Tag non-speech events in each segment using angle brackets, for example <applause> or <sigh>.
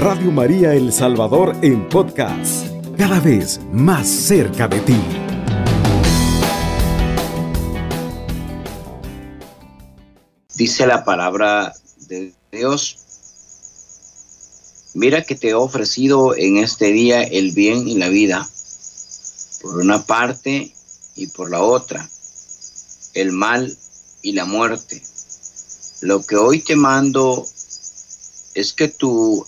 Radio María El Salvador en podcast, cada vez más cerca de ti. Dice la palabra de Dios, mira que te he ofrecido en este día el bien y la vida, por una parte y por la otra, el mal y la muerte. Lo que hoy te mando es que tú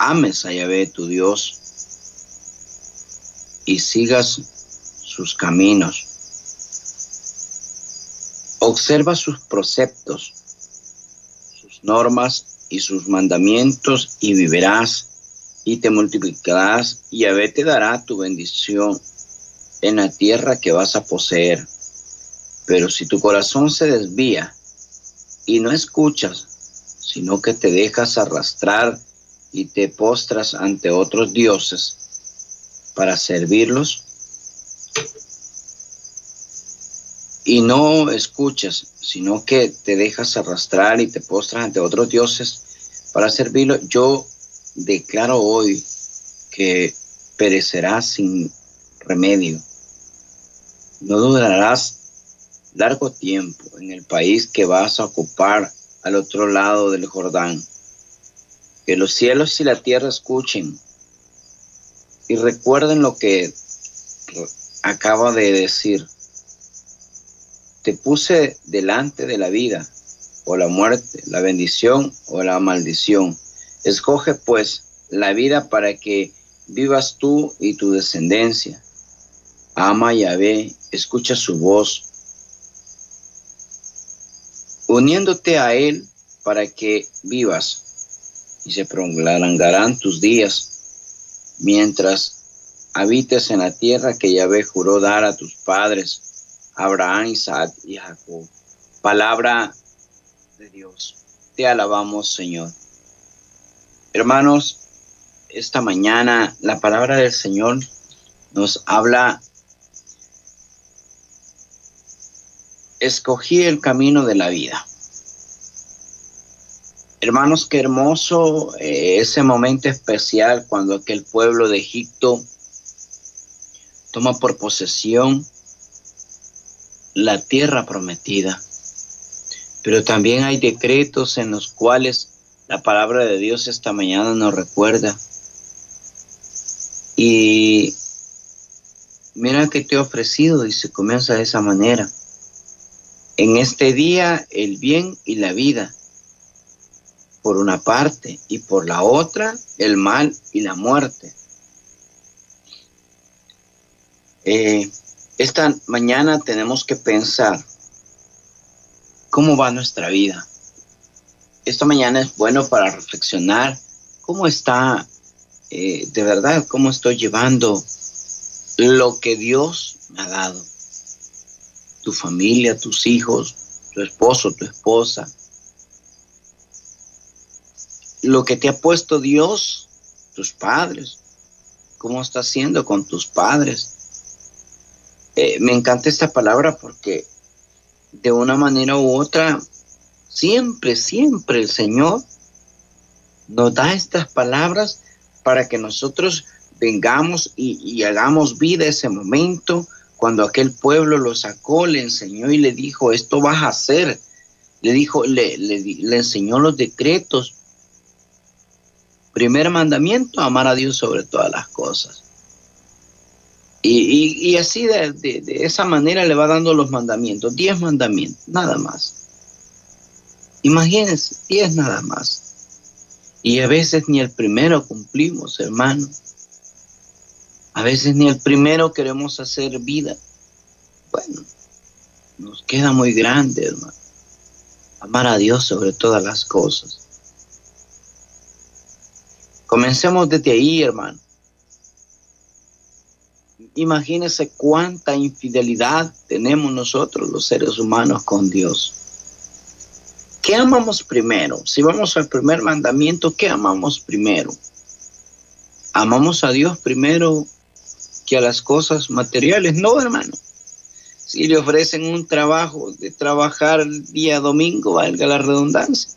ames a Yahvé, tu Dios, y sigas sus caminos. Observa sus preceptos, sus normas y sus mandamientos y vivirás y te multiplicarás y Yahvé te dará tu bendición en la tierra que vas a poseer. Pero si tu corazón se desvía y no escuchas, sino que te dejas arrastrar y te postras ante otros dioses para servirlos, y no escuchas, sino que te dejas arrastrar y te postras ante otros dioses para servirlos, yo declaro hoy que perecerás sin remedio. No durarás largo tiempo en el país que vas a ocupar al otro lado del Jordán. Que los cielos y la tierra escuchen y recuerden lo que acaba de decir. Te puse delante de la vida o la muerte, la bendición o la maldición. Escoge pues la vida para que vivas tú y tu descendencia. Ama y ve, escucha su voz uniéndote a Él para que vivas y se prolongarán tus días mientras habites en la tierra que Yahvé juró dar a tus padres, Abraham, Isaac y Jacob. Palabra de Dios. Te alabamos, Señor. Hermanos, esta mañana la palabra del Señor nos habla escogí el camino de la vida. Hermanos, qué hermoso eh, ese momento especial cuando aquel pueblo de Egipto toma por posesión la tierra prometida. Pero también hay decretos en los cuales la palabra de Dios esta mañana nos recuerda. Y mira que te he ofrecido y se comienza de esa manera en este día el bien y la vida, por una parte, y por la otra el mal y la muerte. Eh, esta mañana tenemos que pensar cómo va nuestra vida. Esta mañana es bueno para reflexionar cómo está, eh, de verdad, cómo estoy llevando lo que Dios me ha dado tu familia, tus hijos, tu esposo, tu esposa. Lo que te ha puesto Dios, tus padres, cómo estás haciendo con tus padres. Eh, me encanta esta palabra porque de una manera u otra, siempre, siempre el Señor nos da estas palabras para que nosotros vengamos y, hagamos vida ese momento, cuando aquel pueblo lo sacó, le enseñó y le dijo, esto vas a hacer. Le dijo, le, enseñó los decretos. Primer mandamiento, amar a Dios sobre todas las cosas. Y, así de, de, esa manera le va dando los mandamientos, diez mandamientos, nada más. Imagínense, diez nada más. Y a veces ni el primero cumplimos, hermano. A veces ni el primero queremos hacer vida. Bueno, nos queda muy grande, hermano. Amar a Dios sobre todas las cosas. Comencemos desde ahí, hermano. Imagínese cuánta infidelidad tenemos nosotros los seres humanos con Dios. ¿Qué amamos primero? Si vamos al primer mandamiento, ¿qué amamos primero? ¿Amamos a Dios primero a las cosas materiales. No, hermano. Si le ofrecen un trabajo de trabajar el día domingo, valga la redundancia.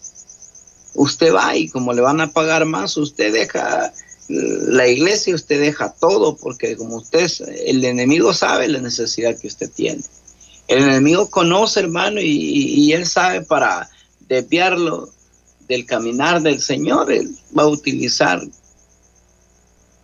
Usted va y como le van a pagar más, usted deja la iglesia, usted deja todo, porque como usted, el enemigo sabe la necesidad que usted tiene. El enemigo conoce, hermano, y, él sabe para desviarlo del caminar del Señor, él va a utilizar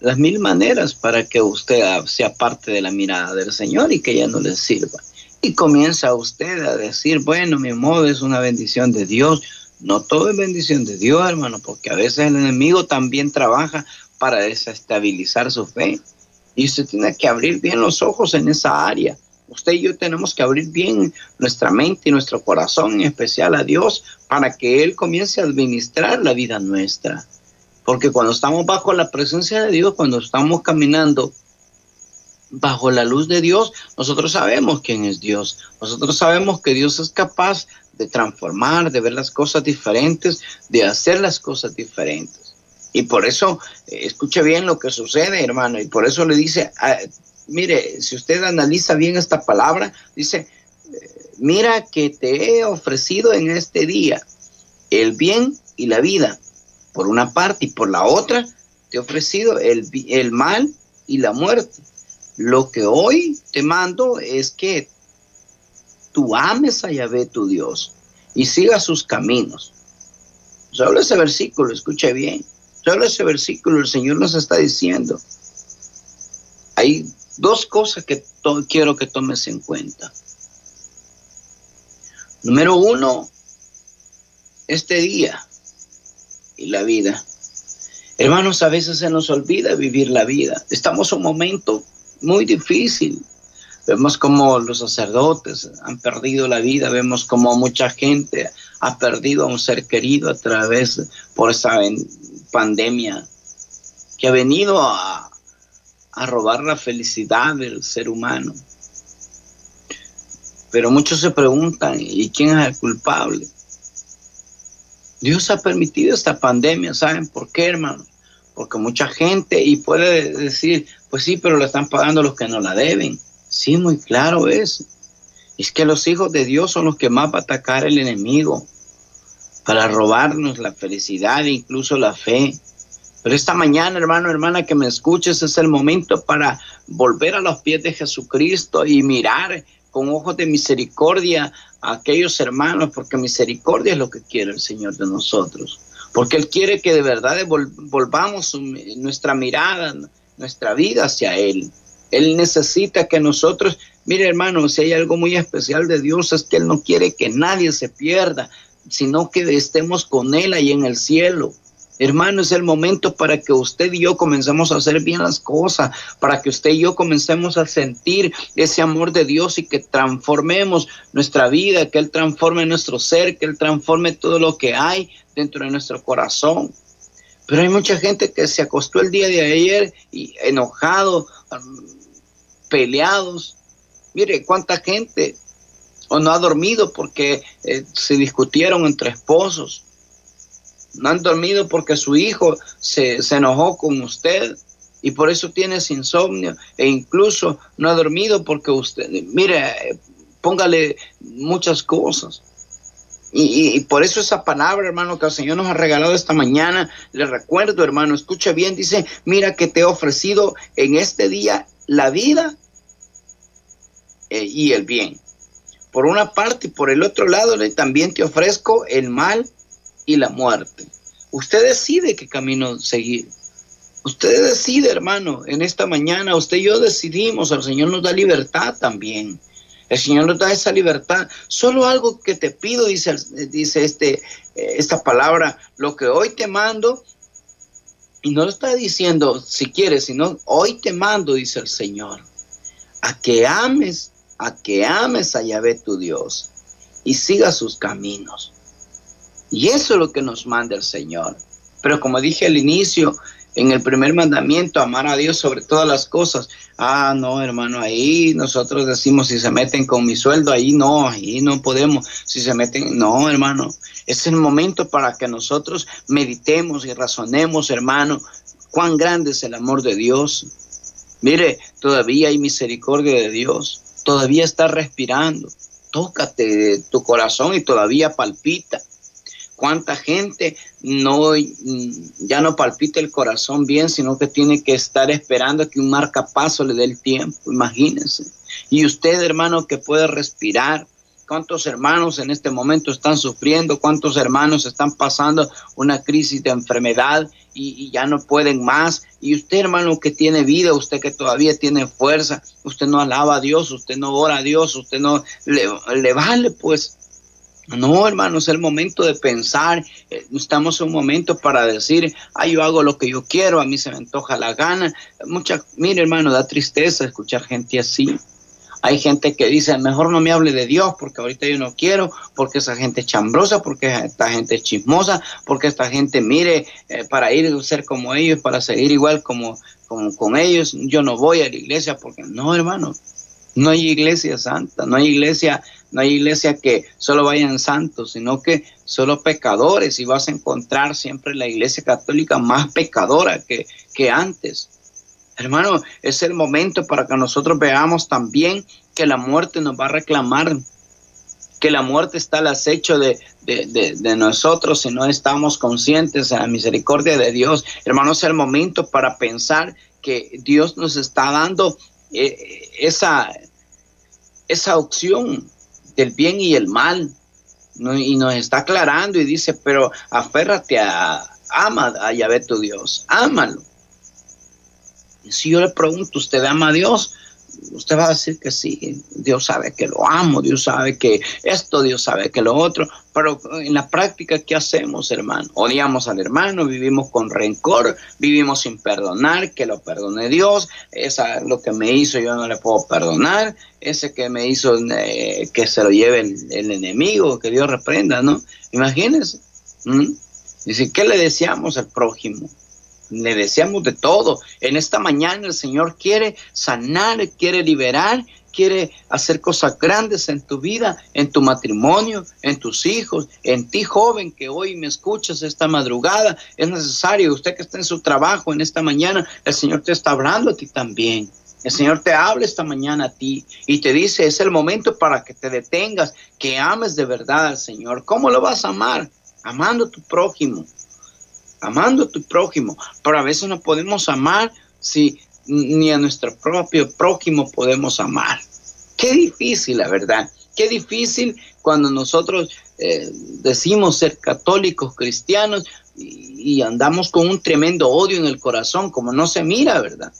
las mil maneras para que usted sea parte de la mirada del Señor y que ya no le sirva. Y comienza usted a decir, bueno, mi modo es una bendición de Dios. No todo es bendición de Dios, hermano, porque a veces el enemigo también trabaja para desestabilizar su fe. Y usted tiene que abrir bien los ojos en esa área. Usted y yo tenemos que abrir bien nuestra mente y nuestro corazón, en especial a Dios, para que Él comience a administrar la vida nuestra. Porque cuando estamos bajo la presencia de Dios, cuando estamos caminando bajo la luz de Dios, nosotros sabemos quién es Dios. Nosotros sabemos que Dios es capaz de transformar, de ver las cosas diferentes, de hacer las cosas diferentes. Y por eso, eh, escuche bien lo que sucede, hermano, y por eso le dice, ah, mire, si usted analiza bien esta palabra, dice, eh, mira que te he ofrecido en este día el bien y la vida, por una parte, y por la otra, te he ofrecido el, el mal y la muerte. Lo que hoy te mando es que tú ames a Yahvé tu Dios y sigas sus caminos. Solo ese versículo, escuche bien. Solo ese versículo el Señor nos está diciendo. Hay dos cosas que quiero que tomes en cuenta. Número uno, este día y la vida. Hermanos, a veces se nos olvida vivir la vida. Estamos en un momento muy difícil. Vemos como los sacerdotes han perdido la vida, vemos como mucha gente ha perdido a un ser querido a través por esa pandemia que ha venido a, a robar la felicidad del ser humano. Pero muchos se preguntan, ¿y quién es el culpable? Dios ha permitido esta pandemia, ¿saben por qué, hermanos? Porque mucha gente, y puede decir, pues sí, pero la están pagando los que no la deben. Sí, muy claro es. Es que los hijos de Dios son los que más va atacar el enemigo para robarnos la felicidad e incluso la fe. Pero esta mañana, hermano, hermana, que me escuches, es el momento para volver a los pies de Jesucristo y mirar con ojos de misericordia a aquellos hermanos, porque misericordia es lo que quiere el Señor de nosotros. Porque Él quiere que de verdad volvamos nuestra mirada, nuestra vida hacia Él. Él necesita que nosotros, mire hermano, si hay algo muy especial de Dios es que Él no quiere que nadie se pierda, sino que estemos con Él ahí en el cielo. Hermano, es el momento para que usted y yo comencemos a hacer bien las cosas, para que usted y yo comencemos a sentir ese amor de Dios y que transformemos nuestra vida, que Él transforme nuestro ser, que Él transforme todo lo que hay dentro de nuestro corazón. Pero hay mucha gente que se acostó el día de ayer y enojado, peleados. Mire cuánta gente o no ha dormido porque eh, se discutieron entre esposos no han dormido porque su hijo se, enojó con usted y por eso tienes insomnio e incluso no ha dormido porque usted, mire, póngale muchas cosas. Y, y, por eso esa palabra, hermano, que el Señor nos ha regalado esta mañana, le recuerdo, hermano, escuche bien, dice, mira que te he ofrecido en este día la vida eh, y el bien. Por una parte y por el otro lado, también te ofrezco el mal y la muerte. Usted decide qué camino seguir. Usted decide, hermano, en esta mañana, usted y yo decidimos, el Señor nos da libertad también. El Señor nos da esa libertad. Solo algo que te pido, dice, dice este, esta palabra, lo que hoy te mando, y no lo está diciendo si quieres, sino hoy te mando, dice el Señor, a que ames, a que ames a Yahvé tu Dios y siga sus caminos. Y eso es lo que nos manda el Señor. Pero como dije al inicio, en el primer mandamiento, amar a Dios sobre todas las cosas. Ah, no, hermano, ahí nosotros decimos, si se meten con mi sueldo, ahí no, ahí no podemos. Si se meten, no, hermano. Es el momento para que nosotros meditemos y razonemos, hermano, cuán grande es el amor de Dios. Mire, todavía hay misericordia de Dios, todavía está respirando. Tócate tu corazón y todavía palpita. cuánta gente no ya no palpita el corazón bien, sino que tiene que estar esperando que un marcapaso le dé el tiempo, imagínense. Y usted, hermano, que puede respirar, cuántos hermanos en este momento están sufriendo, cuántos hermanos están pasando una crisis de enfermedad y, ya no pueden más. Y usted, hermano, que tiene vida, usted que todavía tiene fuerza, usted no alaba a Dios, usted no ora a Dios, usted no le, le vale, pues no, hermano, es el momento de pensar. Eh, estamos en un momento para decir, ah, yo hago lo que yo quiero, a mí se me antoja la gana. Mucha, mire, hermano, da tristeza escuchar gente así. Hay gente que dice, mejor no me hable de Dios porque ahorita yo no quiero, porque esa gente es chambrosa, porque esta gente es chismosa, porque esta gente mire eh, para ir a ser como ellos, para seguir igual como, con ellos. Yo no voy a la iglesia porque no, hermano, no hay iglesia santa, no hay iglesia, no hay iglesia que solo vayan santos, sino que solo pecadores y vas a encontrar siempre la iglesia católica más pecadora que antes. Hermano, es el momento para que nosotros veamos también que la muerte nos va a reclamar, que la muerte está al acecho de, de, nosotros si no estamos conscientes de la misericordia de Dios. Hermano, es el momento para pensar que Dios nos está dando eh, esa, esa opción del bien y el mal. Y nos está aclarando y dice, pero aférrate a, ama a Yahvé tu Dios, ámalo. Si yo le pregunto, ¿usted ama a Dios? usted va a decir que sí, Dios sabe que lo amo, Dios sabe que esto, Dios sabe que lo otro, pero en la práctica, ¿qué hacemos, hermano? Odiamos al hermano, vivimos con rencor, vivimos sin perdonar, que lo perdone Dios, esa lo que me hizo yo no le puedo perdonar, ese que me hizo eh, que se lo lleve el, enemigo, que Dios reprenda, ¿no? Imagínense. Dice, ¿qué le deseamos al prójimo? Le deseamos de todo. En esta mañana el Señor quiere sanar, quiere liberar, quiere hacer cosas grandes en tu vida, en tu matrimonio, en tus hijos, en ti joven que hoy me escuchas esta madrugada. Es necesario, usted que está en su trabajo en esta mañana, el Señor te está hablando a ti también. El Señor te habla esta mañana a ti y te dice, es el momento para que te detengas, que ames de verdad al Señor. ¿Cómo lo vas a amar? Amando a tu prójimo, amando a tu prójimo, pero a veces no podemos amar si ni a nuestro propio prójimo podemos amar. Qué difícil, la verdad. Qué difícil cuando nosotros eh, decimos ser católicos, cristianos, y, y andamos con un tremendo odio en el corazón, como no se mira, ¿verdad?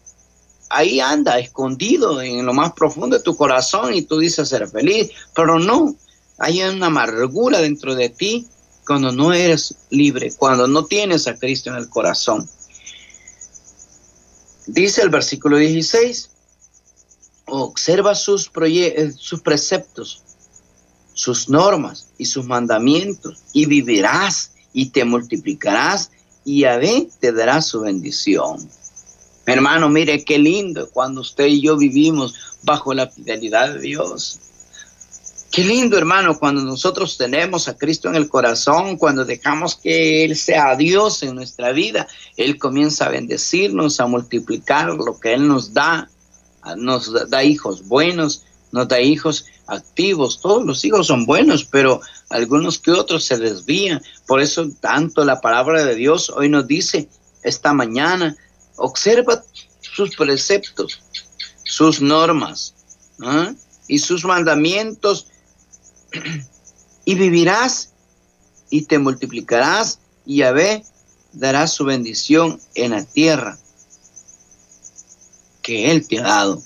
Ahí anda, escondido en lo más profundo de tu corazón y tú dices ser feliz, pero no, hay una amargura dentro de ti cuando no eres libre, cuando no tienes a Cristo en el corazón. Dice el versículo 16, observa sus, eh, sus preceptos, sus normas y sus mandamientos, y vivirás y te multiplicarás, y Yahvé te dará su bendición. Hermano, mire qué lindo cuando usted y yo vivimos bajo la fidelidad de Dios. Qué lindo, hermano, cuando nosotros tenemos a Cristo en el corazón, cuando dejamos que Él sea Dios en nuestra vida, Él comienza a bendecirnos, a multiplicar lo que Él nos da. Nos da hijos buenos, nos da hijos activos. Todos los hijos son buenos, pero algunos que otros se desvían. Por eso tanto la palabra de Dios hoy nos dice esta mañana, observa sus preceptos, sus normas ¿ah? y sus mandamientos y vivirás y te multiplicarás y Yahvé dará su bendición en la tierra que Él te ha dado.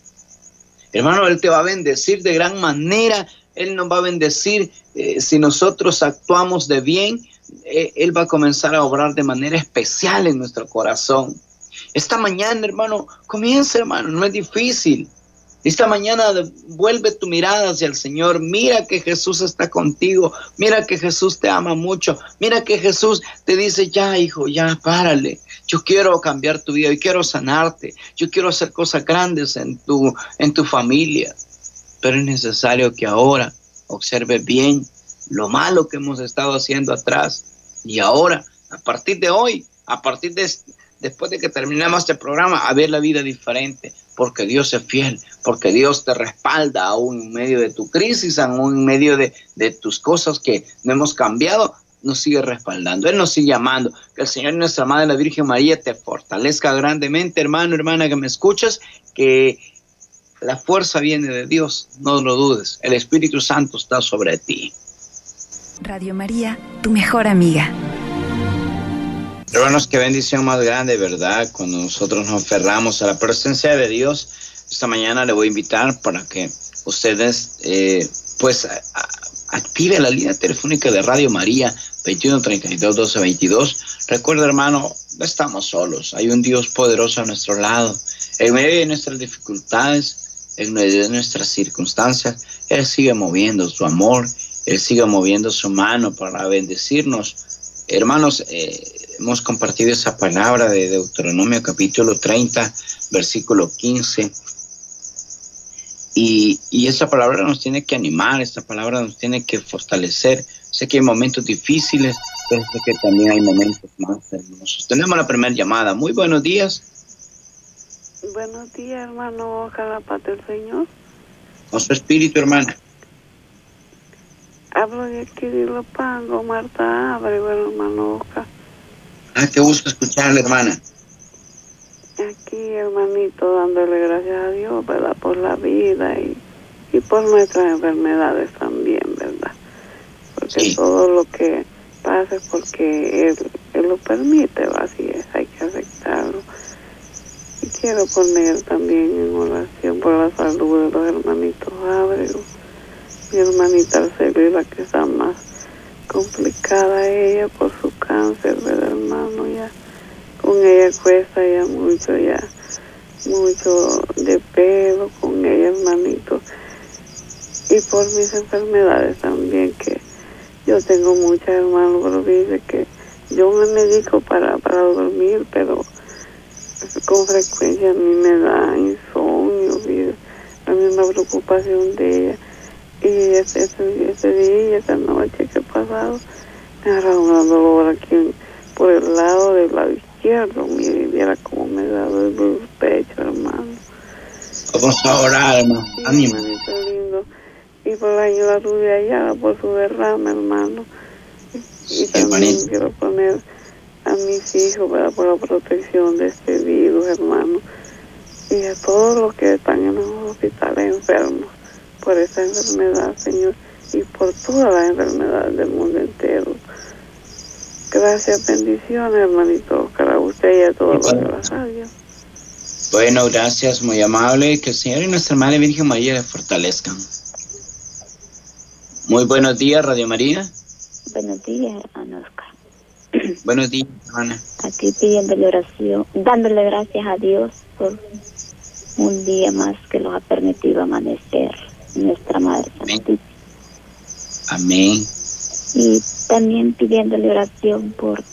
Hermano, Él te va a bendecir de gran manera. Él nos va a bendecir eh, si nosotros actuamos de bien. Eh, él va a comenzar a obrar de manera especial en nuestro corazón. Esta mañana, hermano, comienza, hermano, no es difícil. Esta mañana vuelve tu mirada hacia el Señor. Mira que Jesús está contigo. Mira que Jesús te ama mucho. Mira que Jesús te dice, ya hijo, ya párale. Yo quiero cambiar tu vida. Yo quiero sanarte. Yo quiero hacer cosas grandes en tu, en tu familia. Pero es necesario que ahora observe bien lo malo que hemos estado haciendo atrás. Y ahora, a partir de hoy, a partir de después de que terminemos este programa, a ver la vida diferente, porque Dios es fiel, porque Dios te respalda aún en medio de tu crisis, aún en medio de, tus cosas que no hemos cambiado. nos sigue respaldando, Él nos sigue amando. Que el Señor y nuestra Madre, la Virgen María, te fortalezca grandemente, hermano, hermana, que me escuchas, que la fuerza viene de Dios, no lo dudes. El Espíritu Santo está sobre ti. Radio María, tu mejor amiga. Hermanos, qué bendición más grande, ¿verdad? Cuando nosotros nos aferramos a la presencia de Dios. Esta mañana le voy a invitar para que ustedes, eh, pues, active la línea telefónica de Radio María 21 32 12 22. Recuerda, hermano, no estamos solos. Hay un Dios poderoso a nuestro lado. En medio de nuestras dificultades, en medio de nuestras circunstancias, Él sigue moviendo su amor, Él sigue moviendo su mano para bendecirnos. Hermanos, eh, hemos compartido esa palabra de Deuteronomio capítulo 30, versículo 15. Y, y esa palabra nos tiene que animar, esta palabra nos tiene que fortalecer Sé que hay momentos difíciles, pero sé que también hay momentos más hermosos. Tenemos la primera llamada. Muy buenos días. Buenos días, hermano. Ojalá paz del Señor. Con su espíritu, hermana. Hablo de aquí de Lopango, Marta Abrego, hermano Oca. Ah, qué gusto escucharle, hermana. Aquí, hermanito, dándole gracias a Dios, ¿verdad? Por la vida y, y por nuestras enfermedades también, ¿verdad? porque todo lo que pasa es porque él, él lo permite, así es, hay que aceptarlo. Y quiero poner también en oración por la salud de los hermanitos Ábrego, mi hermanita Arcelila que está más complicada ella por su cáncer, ¿verdad, hermano? Ya con ella cuesta ya mucho, ya mucho de pelo con ella, hermanito. Y por mis enfermedades también que yo tengo muchas hermanos, pero dice que yo me medico para, para dormir, pero con frecuencia a mí me da insomnio, la misma preocupación de ella. Y ese, ese, día, esa noche que pasado, me ha dado un dolor aquí por el lado del lado izquierdo. Mire, viera cómo me da el pecho, hermano. Vamos a orar, hermano. Ánimo y por la ayuda Rubia Ayala por su derrama, hermano. Y, también quiero poner a mis hijos para por la protección de este virus, hermano. Y a todos los que están en los hospitales enfermos por esta enfermedad, Señor, y por todas las enfermedades del mundo entero. Gracias, bendiciones, hermanito, para usted y a todos los de la radio. Bueno, gracias, muy amable. Que el Señor y nuestra Madre Virgen María le fortalezcan. Muy buenos días, Radio María. Buenos días, hermano Oscar. <clears throat> Buenos días, hermana. Aquí pidiéndole oración, dándole gracias a Dios por un día más que nos ha permitido amanecer nuestra Madre Santísima. Amén. Y también pidiéndole oración por,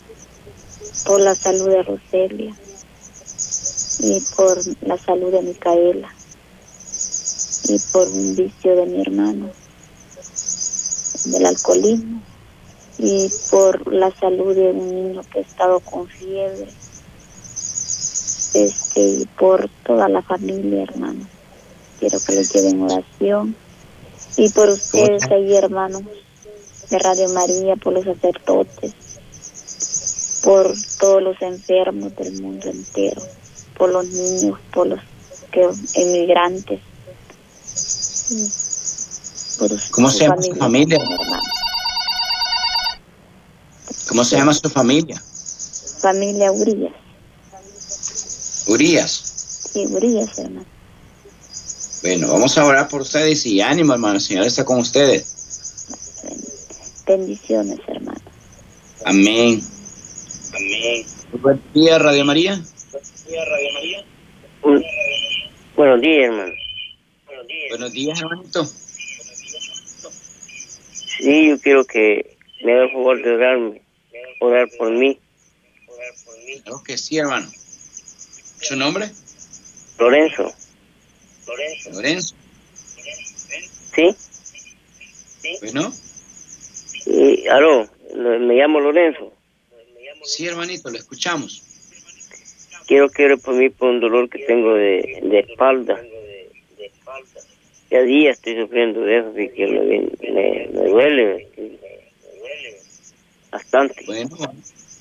por la salud de Roselia y por la salud de Micaela y por un vicio de mi hermano del alcoholismo y por la salud de un niño que ha estado con fiebre este y por toda la familia hermano quiero que les lleven oración y por ustedes ahí hermanos de Radio María por los sacerdotes por todos los enfermos del mundo entero por los niños por los que emigrantes ¿Cómo se llama su familia? ¿Cómo se llama su familia? Familia Urias. Urias. Sí, Urias, hermano. Bueno, vamos a orar por ustedes y ánimo, hermano. El Señor está con ustedes. Bendiciones, hermano. Amén. Amén. Buen día, Radio María. Buen día, Radio María. Buenos días, hermano. Buenos días, hermanito. Sí, yo quiero que me haga el favor de orarme, orar por mí. Claro que sí, hermano. ¿Su nombre? Lorenzo. Lorenzo. Lorenzo. ¿Sí? Bueno. Sí, aló, me llamo Lorenzo. Sí, hermanito, lo escuchamos. Quiero que ore por mí por un dolor que tengo de, de espalda ya día estoy sufriendo de eso, así que me, me, duele. bastante. Bueno,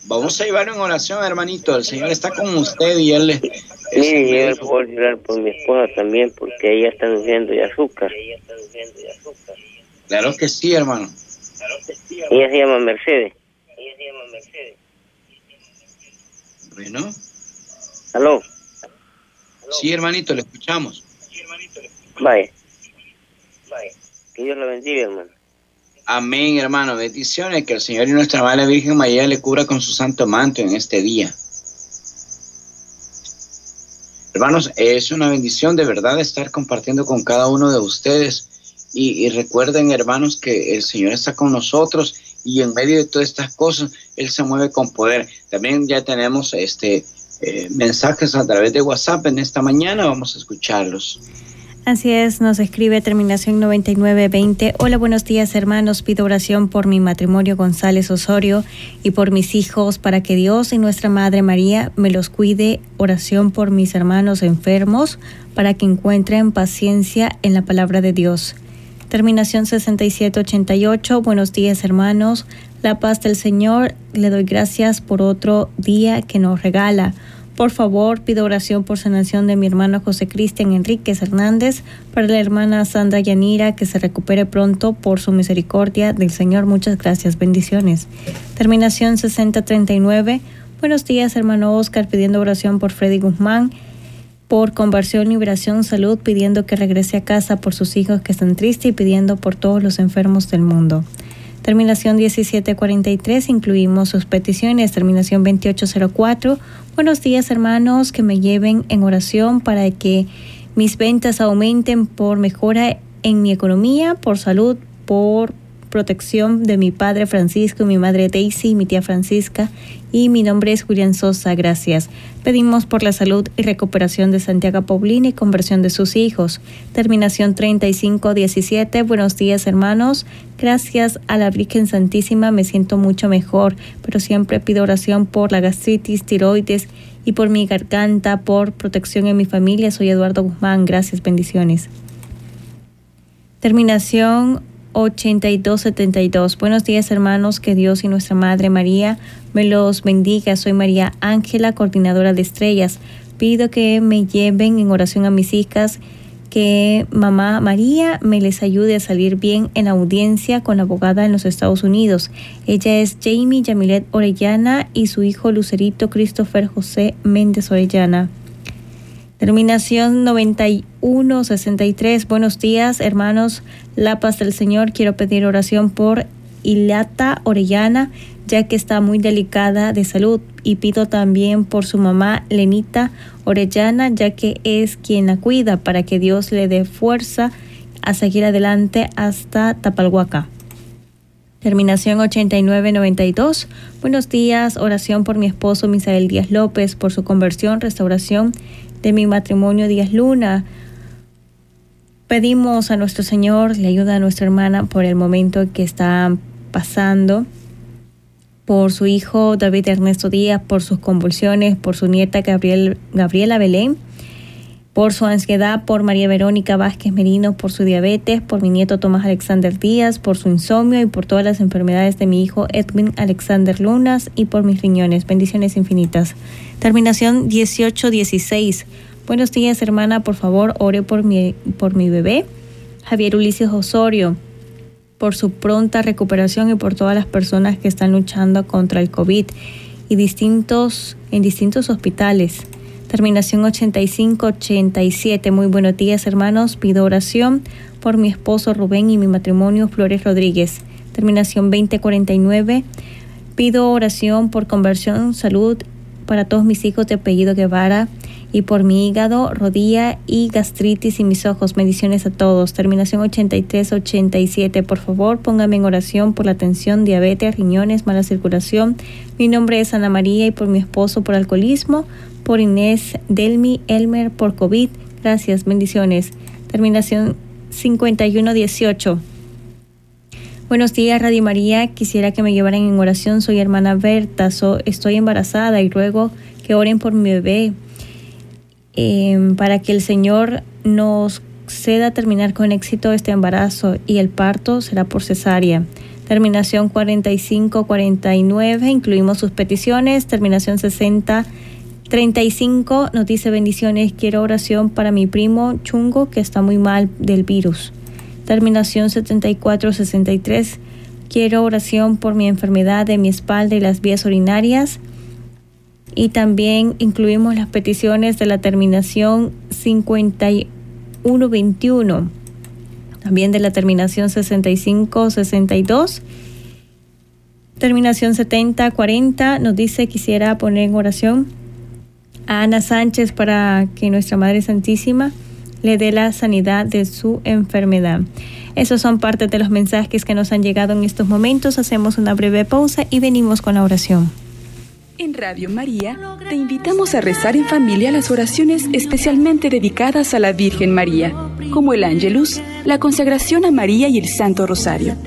vamos a llevarlo en oración, hermanito. El Señor está con usted y Él le... Mire, yo puedo llorar por mi esposa también porque ella está sufriendo de azúcar. Claro que sí, hermano. Ella se llama Mercedes. Bueno, ¿Aló? sí, hermanito, le escuchamos. Vaya. Que Dios la bendiga, hermano. Amén, hermano. Bendiciones. Que el Señor y nuestra Madre Virgen María le cubra con su santo manto en este día. Hermanos, es una bendición de verdad estar compartiendo con cada uno de ustedes. Y, recuerden, hermanos, que el Señor está con nosotros y en medio de todas estas cosas, Él se mueve con poder. También ya tenemos este eh, mensajes a través de WhatsApp en esta mañana. Vamos a escucharlos. Así nos escribe terminación 9920. Hola, buenos días hermanos. Pido oración por mi matrimonio González Osorio y por mis hijos para que Dios y nuestra Madre María me los cuide. Oración por mis hermanos enfermos para que encuentren paciencia en la palabra de Dios. Terminación 6788. Buenos días hermanos. La paz del Señor. Le doy gracias por otro día que nos regala. Por favor, pido oración por sanación de mi hermano José Cristian Enríquez Hernández, para la hermana Sandra Yanira, que se recupere pronto por su misericordia del Señor. Muchas gracias, bendiciones. Terminación 6039. Buenos días, hermano Oscar, pidiendo oración por Freddy Guzmán, por conversión, liberación, salud, pidiendo que regrese a casa por sus hijos que están tristes y pidiendo por todos los enfermos del mundo. Terminación 1743, incluimos sus peticiones. Terminación 2804. Buenos días hermanos, que me lleven en oración para que mis ventas aumenten por mejora en mi economía, por salud, por protección de mi padre Francisco, mi madre Daisy, mi tía Francisca y mi nombre es Julián Sosa, gracias. Pedimos por la salud y recuperación de Santiago Paulina y conversión de sus hijos. Terminación 3517. Buenos días, hermanos. Gracias a la Virgen Santísima me siento mucho mejor, pero siempre pido oración por la gastritis, tiroides y por mi garganta, por protección en mi familia. Soy Eduardo Guzmán. Gracias, bendiciones. Terminación 8272. Buenos días hermanos, que Dios y nuestra Madre María me los bendiga. Soy María Ángela, coordinadora de estrellas. Pido que me lleven en oración a mis hijas, que mamá María me les ayude a salir bien en audiencia con la abogada en los Estados Unidos. Ella es Jamie Yamilet Orellana y su hijo Lucerito Christopher José Méndez Orellana. Terminación 9163. Buenos días, hermanos. La paz del Señor. Quiero pedir oración por Ilata Orellana, ya que está muy delicada de salud. Y pido también por su mamá Lenita Orellana, ya que es quien la cuida, para que Dios le dé fuerza a seguir adelante hasta Tapalhuaca. Terminación 8992. Buenos días. Oración por mi esposo Misael Díaz López, por su conversión, restauración de mi matrimonio Díaz Luna. Pedimos a nuestro Señor, le ayuda a nuestra hermana por el momento que está pasando, por su hijo David Ernesto Díaz, por sus convulsiones, por su nieta Gabriel, Gabriela Belén, por su ansiedad, por María Verónica Vázquez Merino, por su diabetes, por mi nieto Tomás Alexander Díaz, por su insomnio y por todas las enfermedades de mi hijo Edwin Alexander Lunas y por mis riñones. Bendiciones infinitas. Terminación 1816. Buenos días, hermana. Por favor, ore por mi, por mi bebé, Javier Ulises Osorio, por su pronta recuperación y por todas las personas que están luchando contra el COVID y distintos, en distintos hospitales. Terminación 8587. Muy buenos días, hermanos. Pido oración por mi esposo Rubén y mi matrimonio Flores Rodríguez. Terminación 2049. Pido oración por conversión, salud para todos mis hijos de apellido Guevara y por mi hígado, rodilla y gastritis y mis ojos. Bendiciones a todos. Terminación 8387. Por favor, póngame en oración por la tensión, diabetes, riñones, mala circulación. Mi nombre es Ana María y por mi esposo por alcoholismo, por Inés Delmi Elmer por COVID. Gracias, bendiciones. Terminación 5118. Buenos días, Radio María. Quisiera que me llevaran en oración. Soy hermana Berta. estoy embarazada y ruego que oren por mi bebé eh, para que el Señor nos ceda terminar con éxito este embarazo y el parto será por cesárea. terminación 4549, incluimos sus peticiones, terminación 60. 35 nos dice bendiciones, quiero oración para mi primo Chungo que está muy mal del virus. Terminación 7463, quiero oración por mi enfermedad de mi espalda y las vías urinarias. Y también incluimos las peticiones de la terminación 5121, también de la terminación 6562. Terminación 7040 nos dice quisiera poner en oración a Ana Sánchez para que nuestra Madre Santísima le dé la sanidad de su enfermedad. Esos son parte de los mensajes que nos han llegado en estos momentos. Hacemos una breve pausa y venimos con la oración. En Radio María te invitamos a rezar en familia las oraciones especialmente dedicadas a la Virgen María, como el Ángelus, la consagración a María y el Santo Rosario.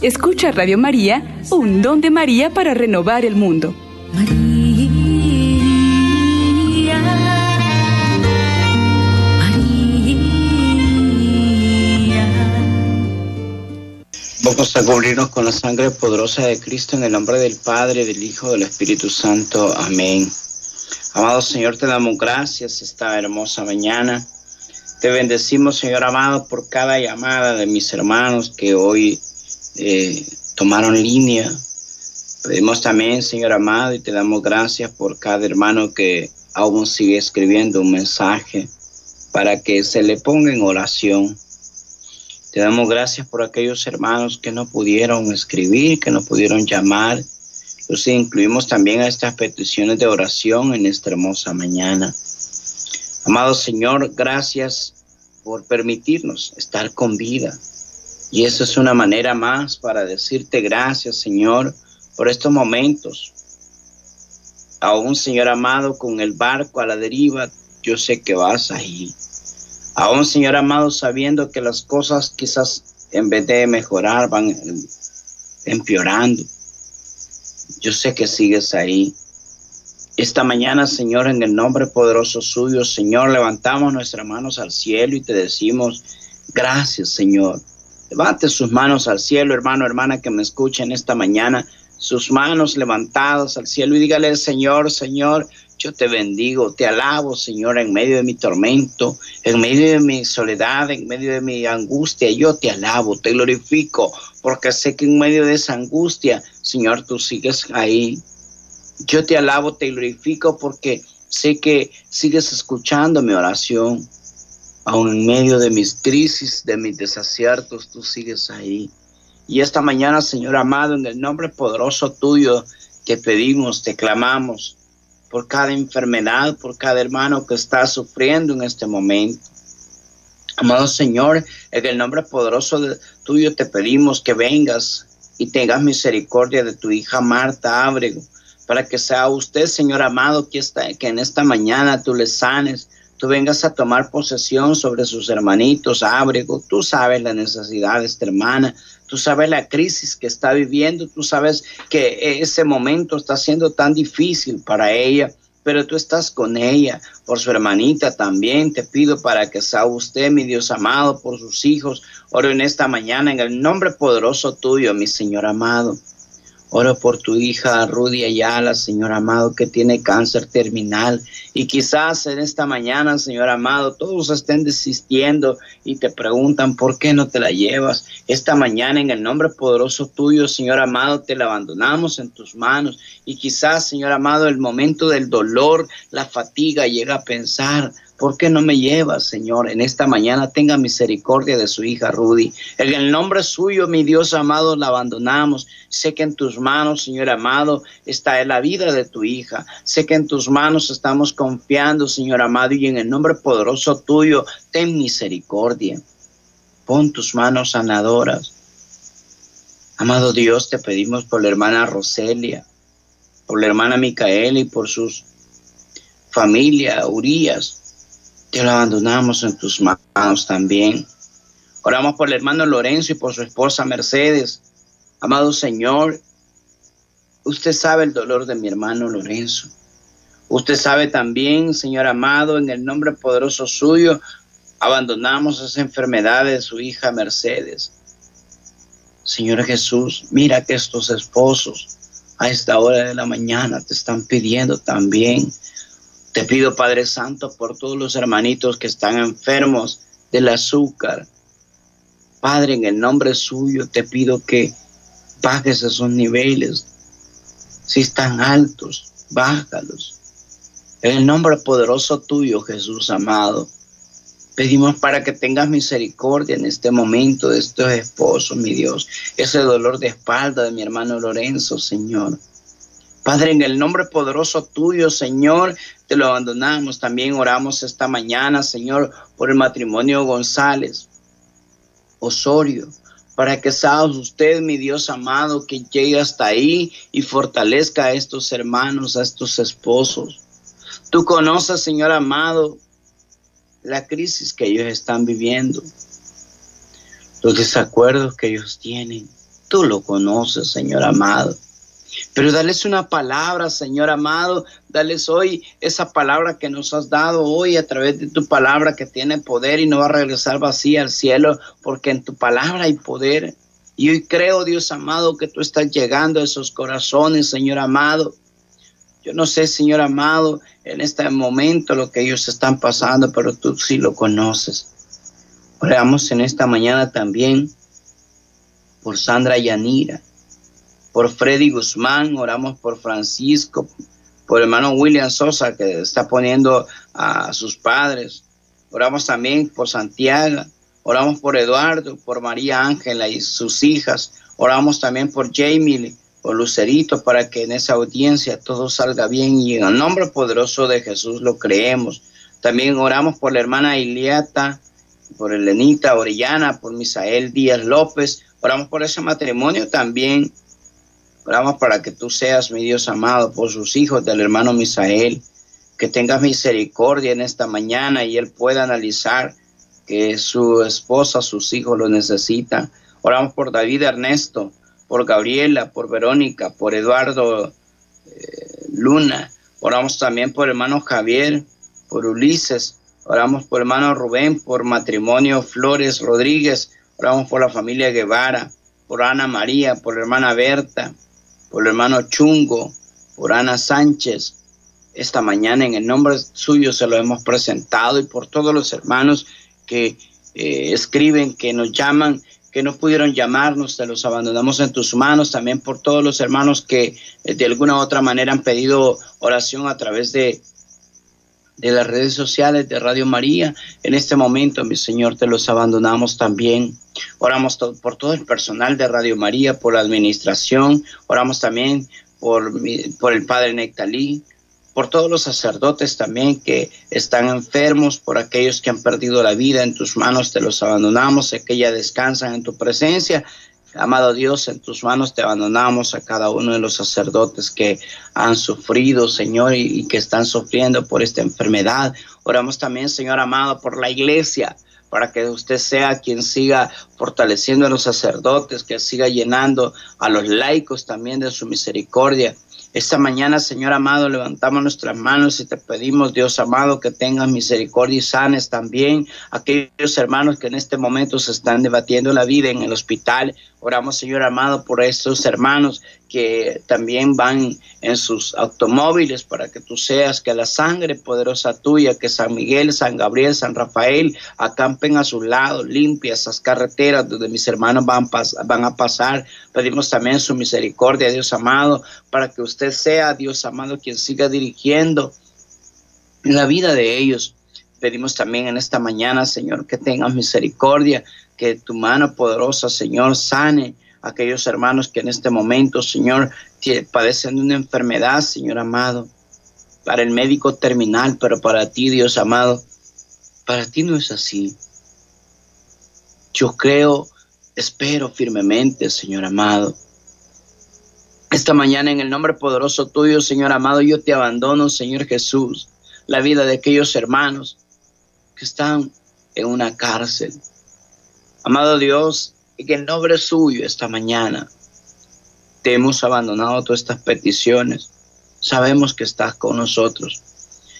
Escucha Radio María, un don de María para renovar el mundo. Vamos a cubrirnos con la sangre poderosa de Cristo en el nombre del Padre, del Hijo, del Espíritu Santo. Amén. Amado Señor, te damos gracias esta hermosa mañana. Te bendecimos, Señor amado, por cada llamada de mis hermanos que hoy eh, tomaron línea. Pedimos también, Señor amado, y te damos gracias por cada hermano que aún sigue escribiendo un mensaje para que se le ponga en oración te damos gracias por aquellos hermanos que no pudieron escribir, que no pudieron llamar. Los incluimos también a estas peticiones de oración en esta hermosa mañana. Amado Señor, gracias por permitirnos estar con vida. Y eso es una manera más para decirte gracias, Señor, por estos momentos. Aún, Señor amado, con el barco a la deriva, yo sé que vas ahí. Aún, Señor amado, sabiendo que las cosas quizás en vez de mejorar van empeorando. Yo sé que sigues ahí. Esta mañana, Señor, en el nombre poderoso suyo, Señor, levantamos nuestras manos al cielo y te decimos, gracias, Señor. Levante sus manos al cielo, hermano, hermana que me escuchen esta mañana, sus manos levantadas al cielo y dígale, Señor, Señor, yo te bendigo, te alabo, Señor, en medio de mi tormento, en medio de mi soledad, en medio de mi angustia. Yo te alabo, te glorifico, porque sé que en medio de esa angustia, Señor, tú sigues ahí. Yo te alabo, te glorifico, porque sé que sigues escuchando mi oración. Aún en medio de mis crisis, de mis desaciertos, tú sigues ahí. Y esta mañana, Señor amado, en el nombre poderoso tuyo, te pedimos, te clamamos, por cada enfermedad, por cada hermano que está sufriendo en este momento. Amado Señor, en el nombre poderoso de tuyo te pedimos que vengas y tengas misericordia de tu hija Marta Ábrego, para que sea usted, Señor amado, que, está, que en esta mañana tú le sanes, tú vengas a tomar posesión sobre sus hermanitos Ábrego. Tú sabes la necesidad de esta hermana, tú sabes la crisis que está viviendo, tú sabes que ese momento está siendo tan difícil para ella, pero tú estás con ella, por su hermanita también. Te pido para que sea usted, mi Dios amado, por sus hijos. Oro en esta mañana en el nombre poderoso tuyo, mi Señor amado. Oro por tu hija Rudy Ayala, Señor amado, que tiene cáncer terminal. Y quizás en esta mañana, Señor amado, todos estén desistiendo y te preguntan por qué no te la llevas. Esta mañana, en el nombre poderoso tuyo, Señor amado, te la abandonamos en tus manos. Y quizás, Señor amado, el momento del dolor, la fatiga, llega a pensar, ¿Por qué no me llevas, Señor? En esta mañana tenga misericordia de su hija Rudy. En el nombre suyo, mi Dios amado, la abandonamos. Sé que en tus manos, Señor amado, está la vida de tu hija. Sé que en tus manos estamos confiando, Señor amado, y en el nombre poderoso tuyo, ten misericordia. Pon tus manos sanadoras. Amado Dios, te pedimos por la hermana Roselia, por la hermana Micaela y por sus familia, Urias, te lo abandonamos en tus manos también. Oramos por el hermano Lorenzo y por su esposa Mercedes. Amado Señor, usted sabe el dolor de mi hermano Lorenzo. Usted sabe también, Señor amado, en el nombre poderoso suyo, abandonamos esa enfermedad de su hija Mercedes. Señor Jesús, mira que estos esposos a esta hora de la mañana te están pidiendo también. Te pido, Padre Santo, por todos los hermanitos que están enfermos del azúcar. Padre, en el nombre suyo te pido que bajes esos niveles. Si están altos, bájalos. En el nombre poderoso tuyo, Jesús amado. Pedimos para que tengas misericordia en este momento de estos esposos, mi Dios. Ese dolor de espalda de mi hermano Lorenzo, Señor. Padre, en el nombre poderoso tuyo, Señor, lo abandonamos. También oramos esta mañana, Señor, por el matrimonio González Osorio, para que sea usted, mi Dios amado, que llegue hasta ahí y fortalezca a estos hermanos, a estos esposos. Tú conoces, Señor amado, la crisis que ellos están viviendo, los desacuerdos que ellos tienen. Tú lo conoces, Señor amado. Pero dales una palabra, Señor amado. Dales hoy esa palabra que nos has dado hoy a través de tu palabra que tiene poder y no va a regresar vacía al cielo, porque en tu palabra hay poder. Y hoy creo, Dios amado, que tú estás llegando a esos corazones, Señor amado. Yo no sé, Señor amado, en este momento lo que ellos están pasando, pero tú sí lo conoces. Oramos en esta mañana también por Sandra Yanira, por Freddy Guzmán, oramos por Francisco, por hermano William Sosa que está poniendo a sus padres. Oramos también por Santiago, oramos por Eduardo, por María Ángela y sus hijas. Oramos también por Jamie o Lucerito para que en esa audiencia todo salga bien y en el nombre poderoso de Jesús lo creemos. También oramos por la hermana Iliata, por Elenita Orellana, por Misael Díaz López. Oramos por ese matrimonio también. Oramos para que tú seas, mi Dios amado, por sus hijos del hermano Misael. Que tengas misericordia en esta mañana y él pueda analizar que su esposa, sus hijos lo necesitan. Oramos por David Ernesto, por Gabriela, por Verónica, por Eduardo eh, Luna. Oramos también por hermano Javier, por Ulises. Oramos por hermano Rubén, por matrimonio Flores Rodríguez. Oramos por la familia Guevara, por Ana María, por hermana Berta, por el hermano Chungo, por Ana Sánchez. Esta mañana en el nombre suyo se lo hemos presentado y por todos los hermanos que eh, escriben, que nos llaman que no pudieron llamarnos, te los abandonamos en tus manos, también por todos los hermanos que eh, de alguna u otra manera han pedido oración a través de, de las redes sociales de Radio María. En este momento, mi Señor, te los abandonamos también. Oramos por todo el personal de Radio María, por la administración, oramos también por, por el Padre Nectalí, por todos los sacerdotes también que están enfermos, por aquellos que han perdido la vida, en tus manos te los abandonamos, sé que ya descansan en tu presencia. Amado Dios, en tus manos te abandonamos a cada uno de los sacerdotes que han sufrido, Señor, y, que están sufriendo por esta enfermedad. Oramos también, Señor amado, por la iglesia, para que usted sea quien siga fortaleciendo a los sacerdotes, que siga llenando a los laicos también de su misericordia. Esta mañana, Señor amado, levantamos nuestras manos y te pedimos, Dios amado, que tengas misericordia y sanes también aquellos hermanos que en este momento se están debatiendo la vida en el hospital. Oramos, Señor amado, por estos hermanos que también van en sus automóviles para que tú seas, que la sangre poderosa tuya, que San Miguel, San Gabriel, San Rafael acampen a su lado, limpia esas carreteras donde mis hermanos van, a pasar. Pedimos también su misericordia, Dios amado, para que usted sea, Dios amado, quien siga dirigiendo la vida de ellos. Pedimos también en esta mañana, Señor, que tengas misericordia, que tu mano poderosa, Señor, sane aquellos hermanos que en este momento, Señor, padecen de una enfermedad, Señor amado, para el médico terminal, pero para ti, Dios amado, para ti no es así. Yo creo, espero firmemente, Señor amado. Esta mañana en el nombre poderoso tuyo, Señor amado, yo te abandono, Señor Jesús, la vida de aquellos hermanos que están en una cárcel. Amado Dios, en nombre suyo esta mañana te hemos abandonado todas estas peticiones. Sabemos que estás con nosotros.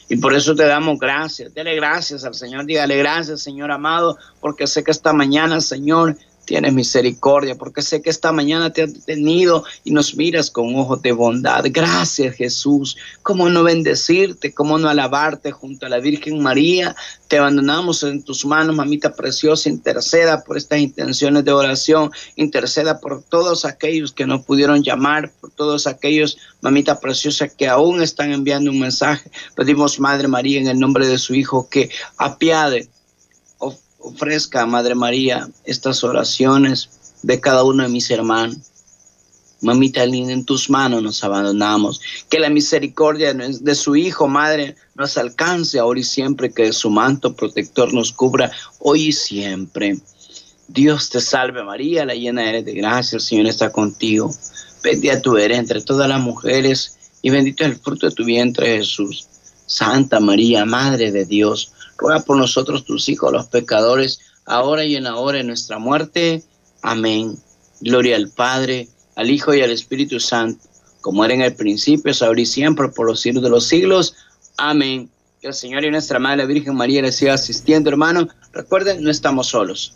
Y por eso te damos gracias. Dele gracias al Señor. Dígale gracias, Señor amado, porque sé que esta mañana, Señor, tienes misericordia, porque sé que esta mañana te has detenido y nos miras con ojos de bondad. Gracias Jesús. ¿Cómo no bendecirte? ¿Cómo no alabarte junto a la Virgen María? Te abandonamos en tus manos, mamita preciosa. Interceda por estas intenciones de oración. Interceda por todos aquellos que no pudieron llamar, por todos aquellos, mamita preciosa, que aún están enviando un mensaje. Pedimos, Madre María, en el nombre de su Hijo, que apiade ofrezca, Madre María, estas oraciones de cada uno de mis hermanos. Mamita linda, en tus manos nos abandonamos. Que la misericordia de su Hijo, Madre, nos alcance ahora y siempre, que su manto protector nos cubra hoy y siempre. Dios te salve María, la llena eres de gracia, el Señor está contigo. Bendita tú eres entre todas las mujeres y bendito es el fruto de tu vientre Jesús. Santa María, Madre de Dios, ruega por nosotros tus hijos, los pecadores, ahora y en la hora de nuestra muerte. Amén. Gloria al Padre, al Hijo y al Espíritu Santo, como era en el principio, ahora y siempre, por los siglos de los siglos. Amén. Que el Señor y nuestra Madre, la Virgen María, les siga asistiendo, hermano. Recuerden, no estamos solos.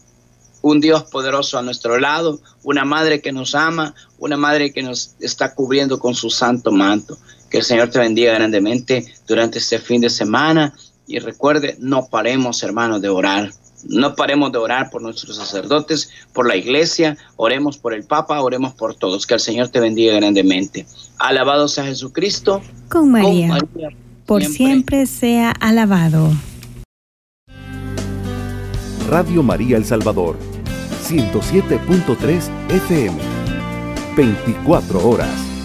Un Dios poderoso a nuestro lado, una madre que nos ama, una madre que nos está cubriendo con su santo manto. Que el Señor te bendiga grandemente durante este fin de semana y recuerde, no paremos, hermanos, de orar. No paremos de orar por nuestros sacerdotes, por la iglesia, oremos por el Papa, oremos por todos. Que el Señor te bendiga grandemente. Alabado sea Jesucristo. Con María. por siempre. siempre sea alabado. Radio María El Salvador, 107.3 FM, 24 horas.